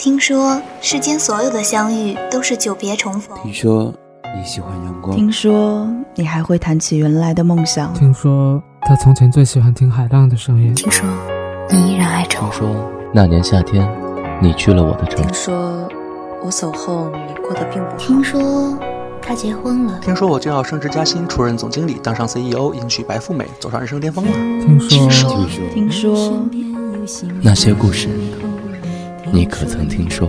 听说世间所有的相遇都是久别重逢。听说你喜欢阳光。听说你还会谈起原来的梦想。听说他从前最喜欢听海浪的声音。听说你依然爱着我。听说那年夏天你去了我的城。听说我走后你过得并不好。听说他结婚了。听说我就要升职加薪，出任总经理，当上 CEO，迎娶白富美，走上人生巅峰了。听说听说听说那些故事，你可曾听说？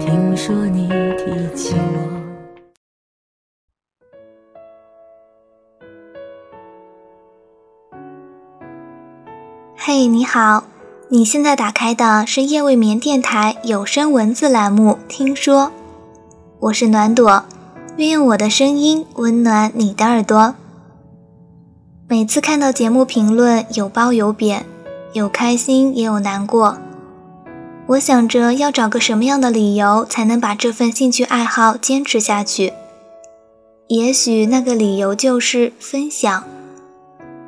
听说你提起我。嘿，你好，你现在打开的是夜未眠电台有声文字栏目《听说》，我是暖朵，愿用我的声音温暖你的耳朵。每次看到节目评论，有褒有贬，有开心也有难过。我想着要找个什么样的理由才能把这份兴趣爱好坚持下去？也许那个理由就是分享，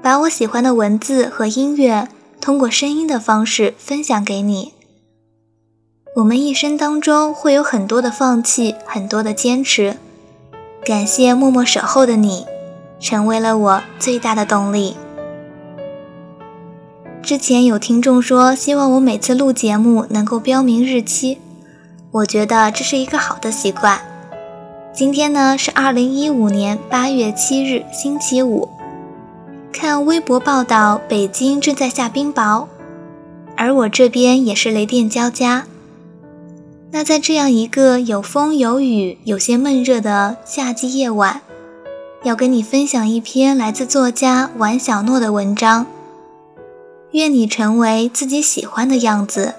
把我喜欢的文字和音乐通过声音的方式分享给你。我们一生当中会有很多的放弃，很多的坚持。感谢默默守候的你，成为了我最大的动力。之前有听众说，希望我每次录节目能够标明日期，我觉得这是一个好的习惯。今天呢是二零一五年八月七日，星期五。看微博报道，北京正在下冰雹，而我这边也是雷电交加。那在这样一个有风有雨、有些闷热的夏季夜晚，要跟你分享一篇来自作家王小诺的文章。愿你成为自己喜欢的样子。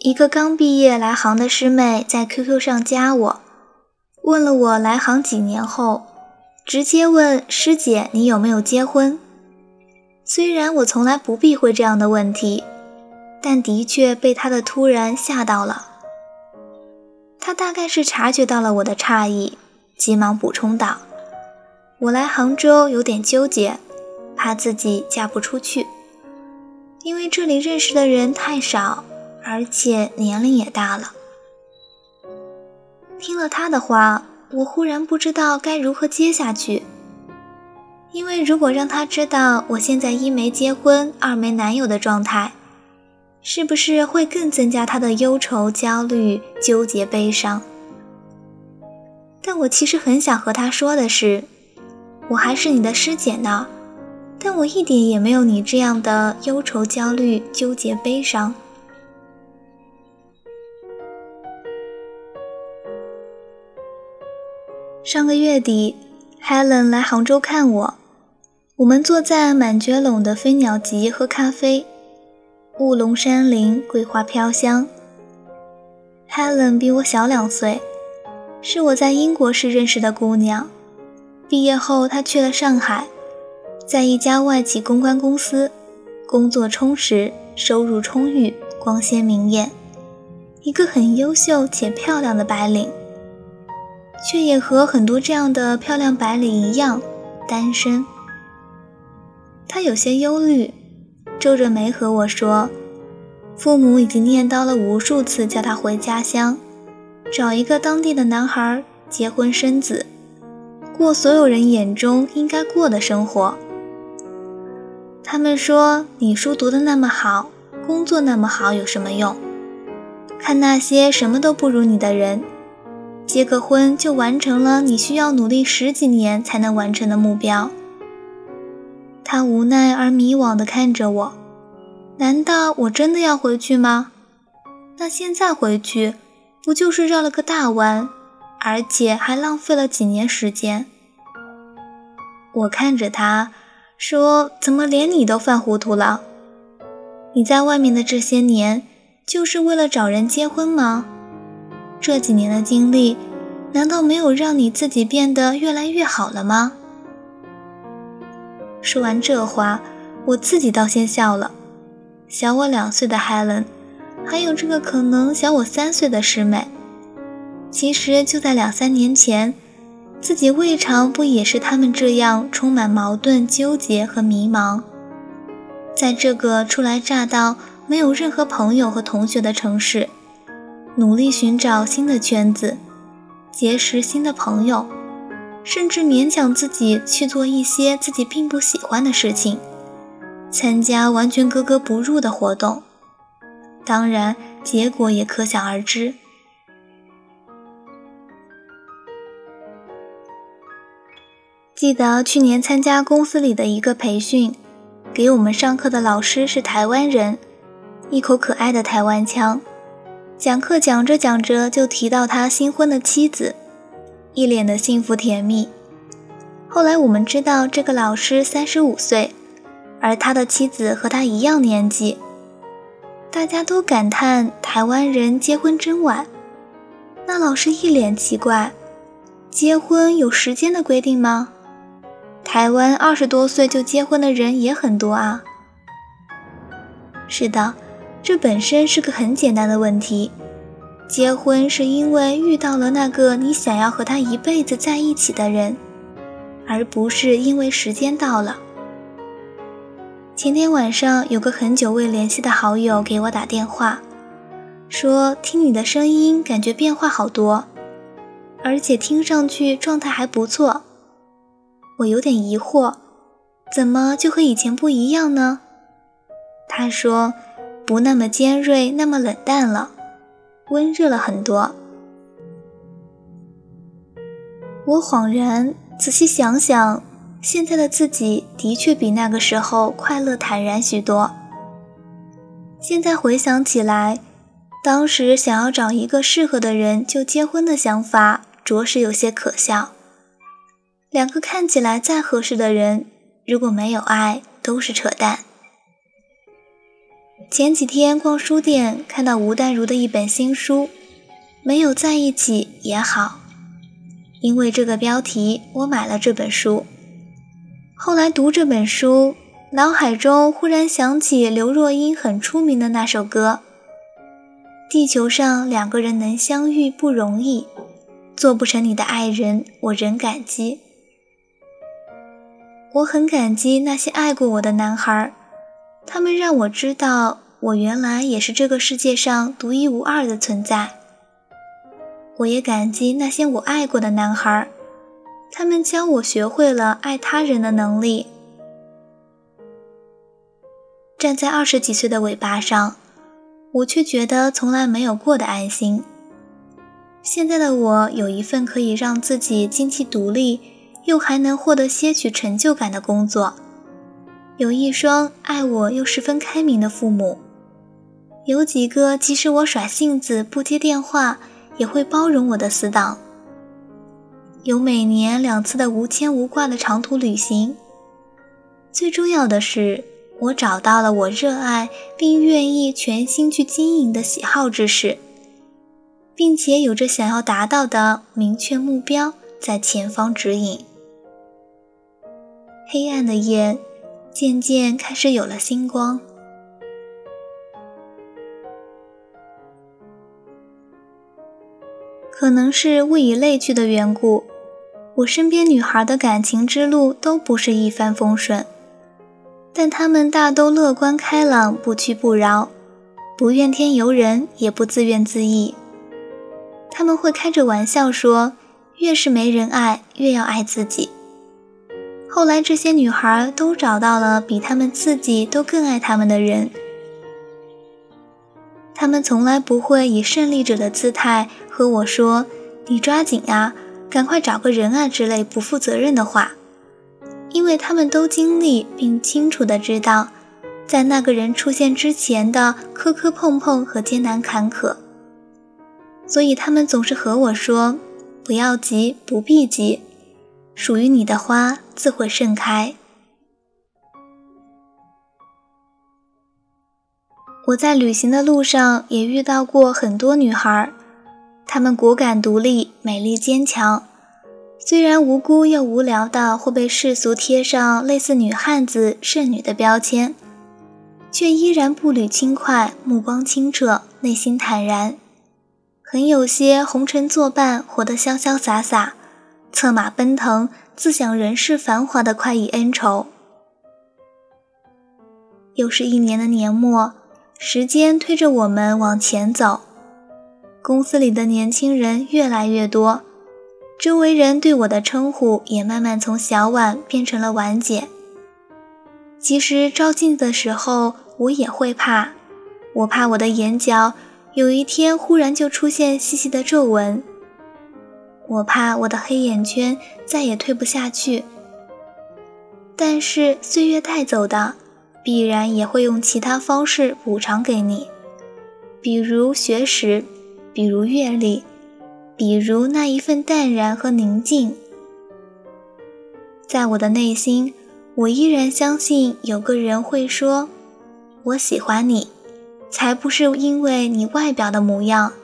一个刚毕业来杭的师妹在 QQ 上加我，问了我来杭几年后，直接问师姐你有没有结婚。虽然我从来不避讳这样的问题，但的确被他的突然吓到了。他大概是察觉到了我的诧异，急忙补充道：“我来杭州有点纠结，怕自己嫁不出去，因为这里认识的人太少。”而且年龄也大了。听了他的话，我忽然不知道该如何接下去。因为如果让他知道我现在一没结婚，二没男友的状态，是不是会更增加他的忧愁、焦虑、纠结、悲伤？但我其实很想和他说的是，我还是你的师姐呢，但我一点也没有你这样的忧愁、焦虑、纠结、悲伤。上个月底，Helen 来杭州看我，我们坐在满觉陇的飞鸟集喝咖啡，雾笼山林，桂花飘香。Helen 比我小两岁，是我在英国时认识的姑娘。毕业后，她去了上海，在一家外企公关公司，工作充实，收入充裕，光鲜明艳，一个很优秀且漂亮的白领。却也和很多这样的漂亮白领一样，单身。他有些忧虑，皱着眉和我说：“父母已经念叨了无数次，叫他回家乡，找一个当地的男孩结婚生子，过所有人眼中应该过的生活。他们说，你书读得那么好，工作那么好，有什么用？看那些什么都不如你的人。”结个婚就完成了你需要努力十几年才能完成的目标。他无奈而迷惘地看着我，难道我真的要回去吗？那现在回去，不就是绕了个大弯，而且还浪费了几年时间？我看着他，说：“怎么连你都犯糊涂了？你在外面的这些年，就是为了找人结婚吗？”这几年的经历，难道没有让你自己变得越来越好了吗？说完这话，我自己倒先笑了。小我两岁的 Helen，还有这个可能小我三岁的师妹。其实就在两三年前，自己未尝不也是他们这样充满矛盾、纠结和迷茫。在这个初来乍到、没有任何朋友和同学的城市，努力寻找新的圈子，结识新的朋友，甚至勉强自己去做一些自己并不喜欢的事情，参加完全格格不入的活动。当然，结果也可想而知。记得去年参加公司里的一个培训，给我们上课的老师是台湾人，一口可爱的台湾腔。讲课讲着讲着就提到他新婚的妻子，一脸的幸福甜蜜。后来我们知道这个老师三十五岁，而他的妻子和他一样年纪。大家都感叹台湾人结婚真晚。那老师一脸奇怪，结婚有时间的规定吗？台湾二十多岁就结婚的人也很多啊。是的，这本身是个很简单的问题。结婚是因为遇到了那个你想要和他一辈子在一起的人，而不是因为时间到了。前天晚上有个很久未联系的好友给我打电话，说听你的声音感觉变化好多，而且听上去状态还不错。我有点疑惑，怎么就和以前不一样呢？他说，不那么尖锐，那么冷淡了，温热了很多。我恍然仔细想想，现在的自己的确比那个时候快乐坦然许多。现在回想起来，当时想要找一个适合的人就结婚的想法，着实有些可笑。两个看起来再合适的人，如果没有爱，都是扯淡。前几天逛书店，看到吴淡如的一本新书，《没有在一起也好》，因为这个标题，我买了这本书。后来读这本书，脑海中忽然想起刘若英很出名的那首歌：“地球上两个人能相遇不容易，做不成你的爱人，我仍感激。”我很感激那些爱过我的男孩，他们让我知道我原来也是这个世界上独一无二的存在。我也感激那些我爱过的男孩，他们教我学会了爱他人的能力。站在二十几岁的尾巴上，我却觉得从来没有过的安心。现在的我有一份可以让自己经济独立。又还能获得些许成就感的工作，有一双爱我又十分开明的父母，有几个即使我耍性子不接电话也会包容我的死党，有每年两次的无牵无挂的长途旅行。最重要的是，我找到了我热爱并愿意全心去经营的喜好之事，并且有着想要达到的明确目标在前方指引。黑暗的夜渐渐开始有了星光。可能是物以类聚的缘故，我身边女孩的感情之路都不是一帆风顺，但她们大都乐观开朗，不屈不挠，不怨天尤人，也不自怨自艾。他们会开着玩笑说：“越是没人爱，越要爱自己。”后来，这些女孩都找到了比她们自己都更爱她们的人。她们从来不会以胜利者的姿态和我说：“你抓紧啊，赶快找个人啊”之类不负责任的话，因为她们都经历并清楚的知道，在那个人出现之前的磕磕碰碰和艰难坎坷。所以，她们总是和我说：“不要急，不必急。”属于你的花自会盛开。我在旅行的路上也遇到过很多女孩，她们果敢独立、美丽坚强，虽然无辜又无聊的会被世俗贴上类似女汉子、剩女的标签，却依然步履轻快，目光清澈，内心坦然，很有些红尘作伴，活得潇潇洒洒，策马奔腾，自享人世繁华的快意恩仇。又是一年的年末，时间推着我们往前走，公司里的年轻人越来越多，周围人对我的称呼也慢慢从小婉变成了婉姐。其实照镜子的时候，我也会怕，我怕我的眼角有一天忽然就出现细细的皱纹，我怕我的黑眼圈再也退不下去。但是岁月带走的，必然也会用其他方式补偿给你，比如学识，比如阅历，比如那一份淡然和宁静。在我的内心。我依然相信有个人会说：“我喜欢你，才不是因为你外表的模样。”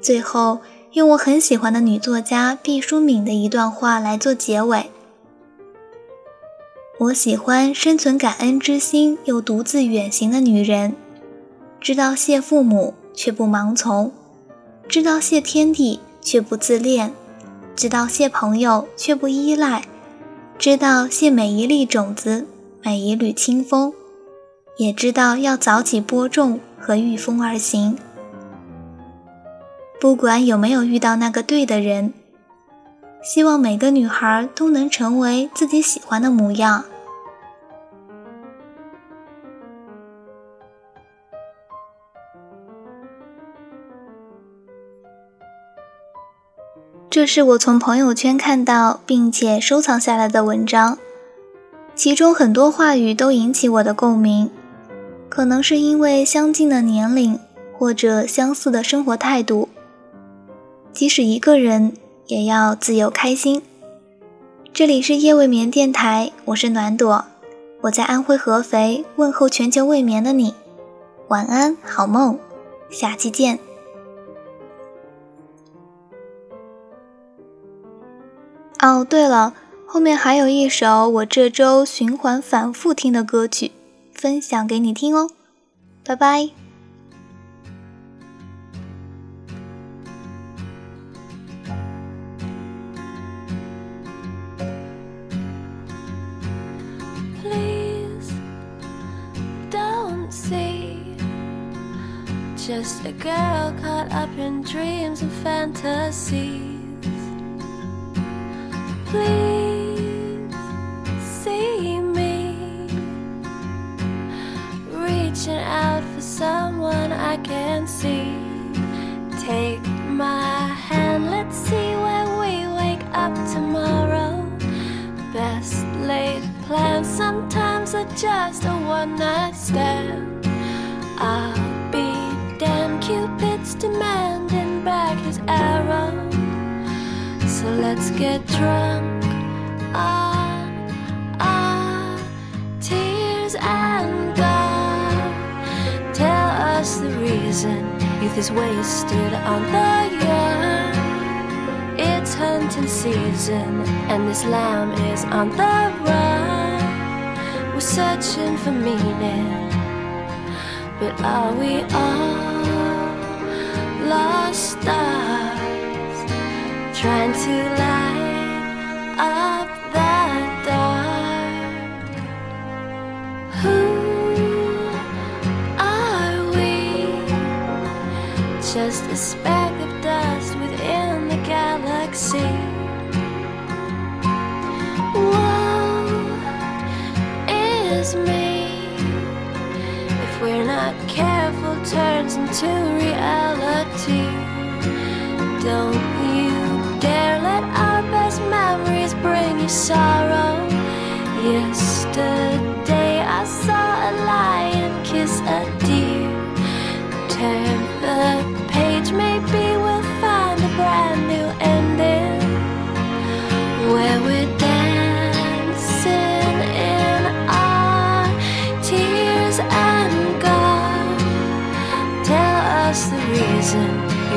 最后，用我很喜欢的女作家毕淑敏的一段话来做结尾：“我喜欢生存感恩之心又独自远行的女人，知道谢父母却不盲从，知道谢天地却不自恋，知道谢朋友却不依赖。”知道谢每一粒种子，每一缕清风，也知道要早起播种和御风而行。不管有没有遇到那个对的人，希望每个女孩都能成为自己喜欢的模样。这是我从朋友圈看到并且收藏下来的文章，其中很多话语都引起我的共鸣，可能是因为相近的年龄或者相似的生活态度。即使一个人，也要自由开心。这里是夜未眠电台，我是暖朵，我在安徽合肥问候全球未眠的你，晚安，好梦，下期见。哦，对了，后面还有一首我这周循环反复听的歌曲，分享给你听哦，拜拜。Please see me reaching out for someone I can see. Take my hand, let's see where we wake up tomorrow. Best laid plans sometimes are just a one night stand. I'll be damn Cupid's demanding back his arrow. So let's get drunk on tears and God. Tell us the reason youth is wasted on the young. It's hunting season, and this lamb is on the run. We're searching for meaning, but are we all lost stars? trying to light up the dark. Who are we? Just a speck turns into reality. Don't you dare let our best memories bring you sorrow. Yesterday I saw a lion kiss a deer. Turn the page, maybe we'll find a brand new ending where we're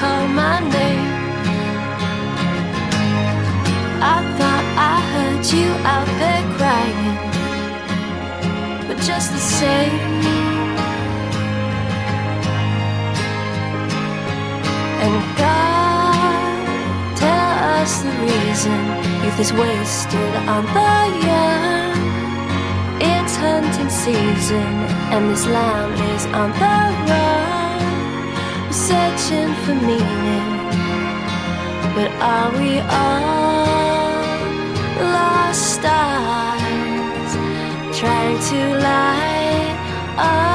call my name. I thought I heard you out there crying. But just the same. And God, tell us the reason youth is wasted on the young. It's hunting season, and this lamb is on the run. Searching for meaning, but are we all? Lost stars trying to light up